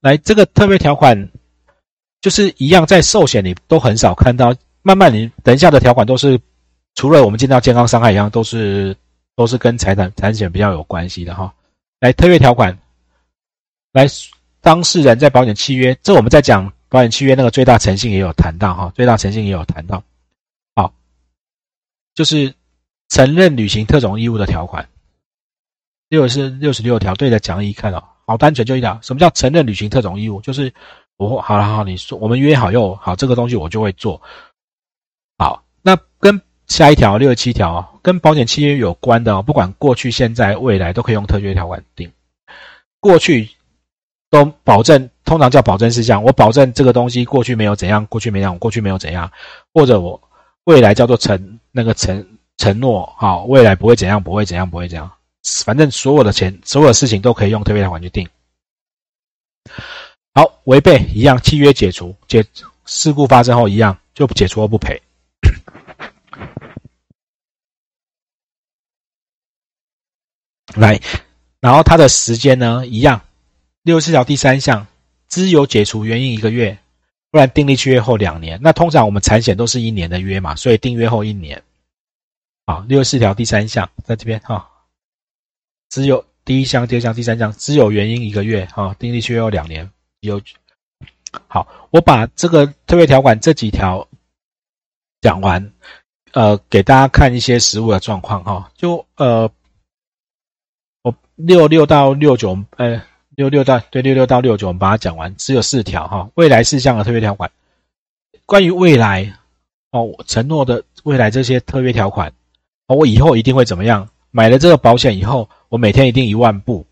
来，这个特别条款就是一样，在寿险里都很少看到。慢慢，你等一下的条款都是除了我们见到健康伤害一样，都是都是跟财产产险比较有关系的哈。来，特约条款，来，当事人在保险契约，这我们在讲保险契约那个最大诚信也有谈到哈，最大诚信也有谈到。好，就是承认履行特种义务的条款，六是六十六条，对着讲义看哦。好单纯就一条，什么叫承认履行特种义务？就是我好了好，你说我们约好又好，这个东西我就会做。好，那跟下一条六十七条跟保险契约有关的，不管过去、现在、未来，都可以用特约条款定。过去都保证，通常叫保证事项，我保证这个东西过去没有怎样，过去没样，过去没有怎样，或者我未来叫做承那个承承诺，好，未来不会怎样，不会怎样，不会怎样。反正所有的钱，所有的事情都可以用特别条款去定。好，违背一样，契约解除，解事故发生后一样就解除后不赔。来，然后它的时间呢一样，六十四条第三项，自由解除原因一个月，不然订立契约后两年。那通常我们产险都是一年的约嘛，所以订约后一年。好，六十四条第三项在这边哈。只有第一项、第二项、第三项，只有原因一个月啊，订立契约要两年。有好，我把这个特别条款这几条讲完，呃，给大家看一些实物的状况哈。就呃，我六六到六九，呃，六六到对六六到六九，我们把它讲完，只有四条哈。未来事项的特别条款，关于未来哦，承诺的未来这些特别条款，哦，我以后一定会怎么样？买了这个保险以后。我每天一定一万步，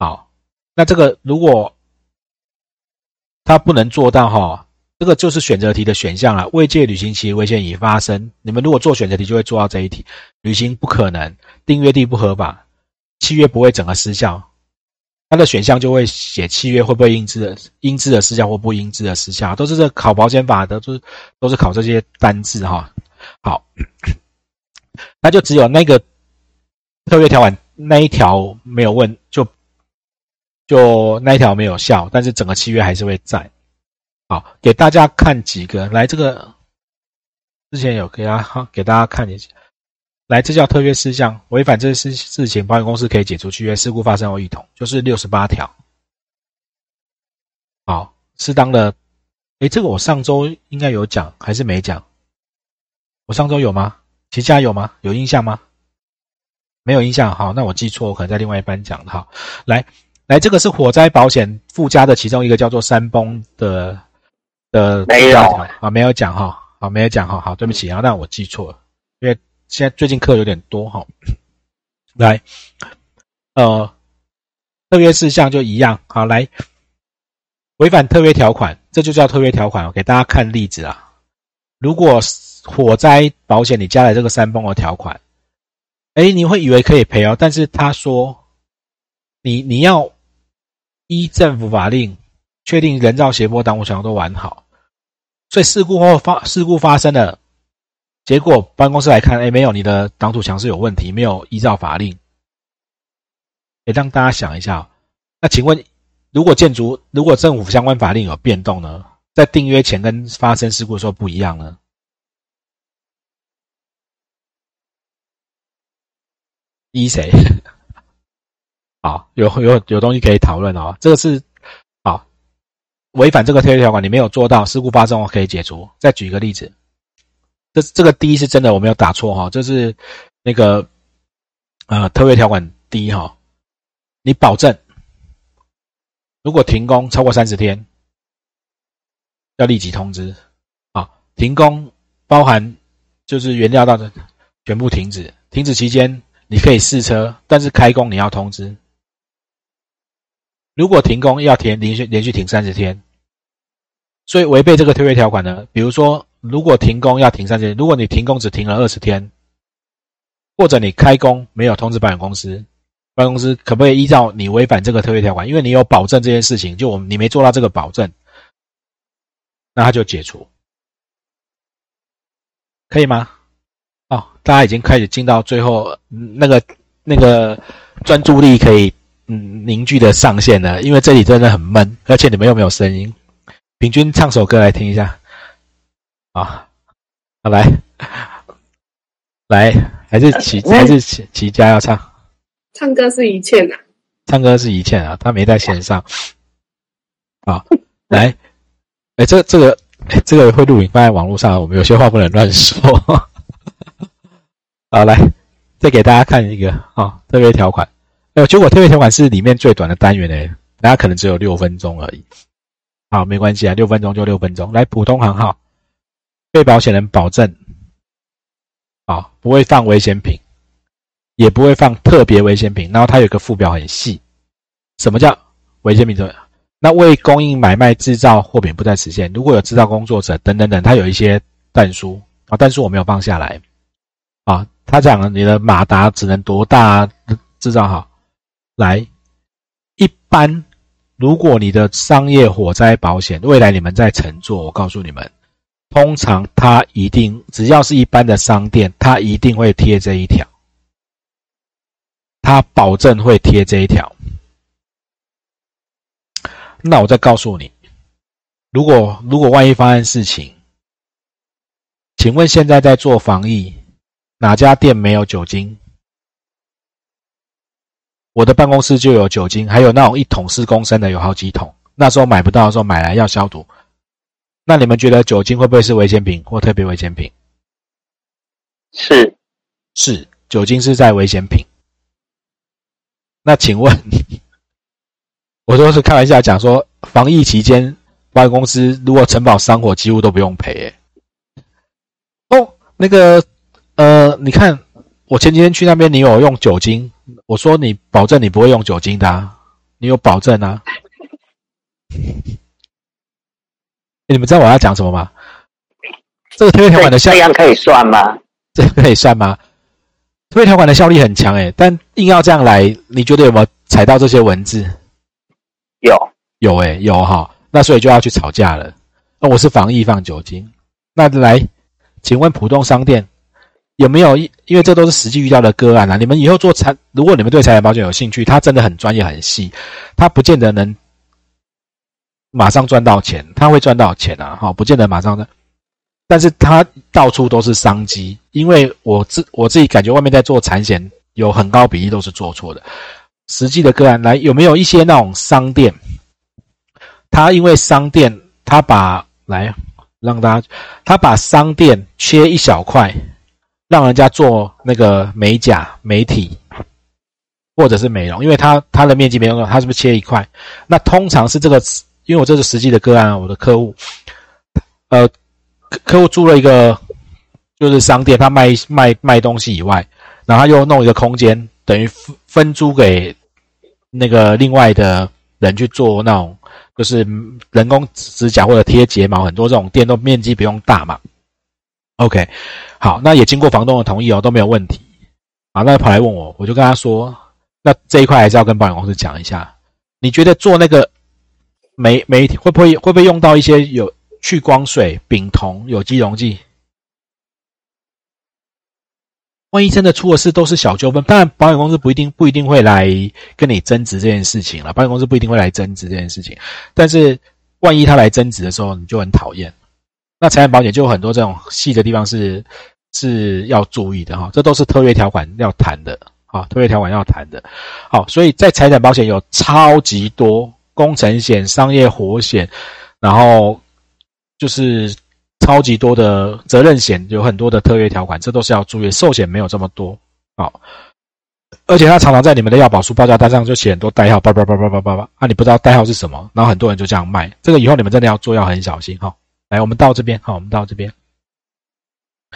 好，那这个如果他不能做到哈，这个就是选择题的选项了。未借履行期危险已发生，你们如果做选择题就会做到这一题。履行不可能，订约地不合法，契约不会整个失效，它的选项就会写契约会不会应知的应知的失效或不应知的失效，都是这考保险法的，都是都是考这些单字哈。好，那就只有那个。特约条款那一条没有问，就就那一条没有效，但是整个契约还是会在。好，给大家看几个，来这个之前有给大家给大家看一下，来这叫特约事项，违反这事事情，保险公司可以解除契约，事故发生后一同，就是六十八条。好，适当的，诶，这个我上周应该有讲还是没讲？我上周有吗？其家有吗？有印象吗？没有印象，好，那我记错，我可能在另外一班讲的，哈，来，来，这个是火灾保险附加的其中一个叫做山崩的的没有。啊，没有讲哈，好，没有讲哈，好，对不起啊，那我记错了，因为现在最近课有点多哈，来，呃，特约事项就一样，好，来，违反特约条款，这就叫特约条款，我给大家看例子啊，如果火灾保险你加了这个山崩的条款。哎，你会以为可以赔哦，但是他说，你你要依政府法令确定人造斜坡挡土墙都完好，所以事故后发事故发生了，结果办公室来看，哎，没有你的挡土墙是有问题，没有依照法令。也让大家想一下，那请问，如果建筑如果政府相关法令有变动呢，在订约前跟发生事故的时候不一样呢？依谁？好，有有有东西可以讨论哦。这个是好，违反这个特约条款，你没有做到，事故发生我可以解除。再举一个例子，这这个第一是真的，我没有打错哈，这是那个呃特约条款第一哈，你保证如果停工超过三十天，要立即通知。啊，停工包含就是原料到的全部停止，停止期间。你可以试车，但是开工你要通知。如果停工要停连续连续停三十天，所以违背这个特约条款呢？比如说，如果停工要停三十天，如果你停工只停了二十天，或者你开工没有通知保险公司，保险公司可不可以依照你违反这个特约条款？因为你有保证这件事情，就我们你没做到这个保证，那他就解除，可以吗？大家已经开始进到最后，那个那个专注力可以嗯凝聚的上限了，因为这里真的很闷，而且你们又没有声音。平均唱首歌来听一下，啊，好来，来，还是齐还是齐齐家要唱？唱歌是一切的，唱歌是一切啊，他没在线上。啊，来，哎，这这个这个会录影放在网络上，我们有些话不能乱说。好，来，再给大家看一个啊，特别条款。哎，结果特别条款是里面最短的单元诶，大家可能只有六分钟而已。好，没关系啊，六分钟就六分钟。来，普通行号，被保险人保证，啊，不会放危险品，也不会放特别危险品。然后它有个附表很细，什么叫危险品？那为供应、买卖、制造货品不再实现，如果有制造工作者等等等，它有一些但书啊，但书我没有放下来啊。他讲了你的马达只能多大啊制造好？来，一般。如果你的商业火灾保险未来你们在乘坐，我告诉你们，通常他一定只要是一般的商店，他一定会贴这一条，他保证会贴这一条。那我再告诉你，如果如果万一发生事情，请问现在在做防疫，哪家店没有酒精？我的办公室就有酒精，还有那种一桶四公升的，有好几桶。那时候买不到的时候买来要消毒。那你们觉得酒精会不会是危险品或特别危险品？是，是，酒精是在危险品。那请问，我都是开玩笑讲说，防疫期间，保险公司如果承保伤火，几乎都不用赔。哦，那个，呃，你看，我前几天去那边，你有用酒精？我说你保证你不会用酒精的，你有保证啊？你们知道我要讲什么吗？这个特别条款的效这样可以算吗？这可以算吗？特别条款的效力很强诶，但硬要这样来，你觉得有没有踩到这些文字？有有诶，有哈，那所以就要去吵架了。那我是防疫放酒精，那来，请问普通商店？有没有？因为这都是实际遇到的个案啊。你们以后做财，如果你们对财产保险有兴趣，它真的很专业、很细，它不见得能马上赚到钱，它会赚到钱啊，哈，不见得马上的。但是它到处都是商机，因为我自我自己感觉，外面在做产险，有很高比例都是做错的。实际的个案来，有没有一些那种商店？他因为商店，他把来让大家，他把商店切一小块。让人家做那个美甲、美体，或者是美容，因为他他的面积没有他是不是切一块？那通常是这个，因为我这是实际的个案，我的客户，呃，客户租了一个就是商店，他卖卖卖东西以外，然后又弄一个空间，等于分分租给那个另外的人去做那种，就是人工指甲或者贴睫毛，很多这种店都面积不用大嘛。OK。好，那也经过房东的同意哦，都没有问题。啊，那跑来问我，我就跟他说，那这一块还是要跟保险公司讲一下。你觉得做那个媒媒体会不会会不会用到一些有去光水、丙酮、有机溶剂？万一真的出了事，都是小纠纷。当然，保险公司不一定不一定会来跟你争执这件事情了。保险公司不一定会来争执这件事情，但是万一他来争执的时候，你就很讨厌。那财产保险就有很多这种细的地方是。是要注意的哈，这都是特约条款要谈的啊，特约条款要谈的。好，所以在财产保险有超级多工程险、商业火险，然后就是超级多的责任险，有很多的特约条款，这都是要注意。寿险没有这么多，好，而且它常常在你们的要保书报价单上就写很多代号，叭叭叭叭叭叭叭，啊，你不知道代号是什么，然后很多人就这样卖，这个以后你们真的要做，要很小心哈。来，我们到这边，好，我们到这边。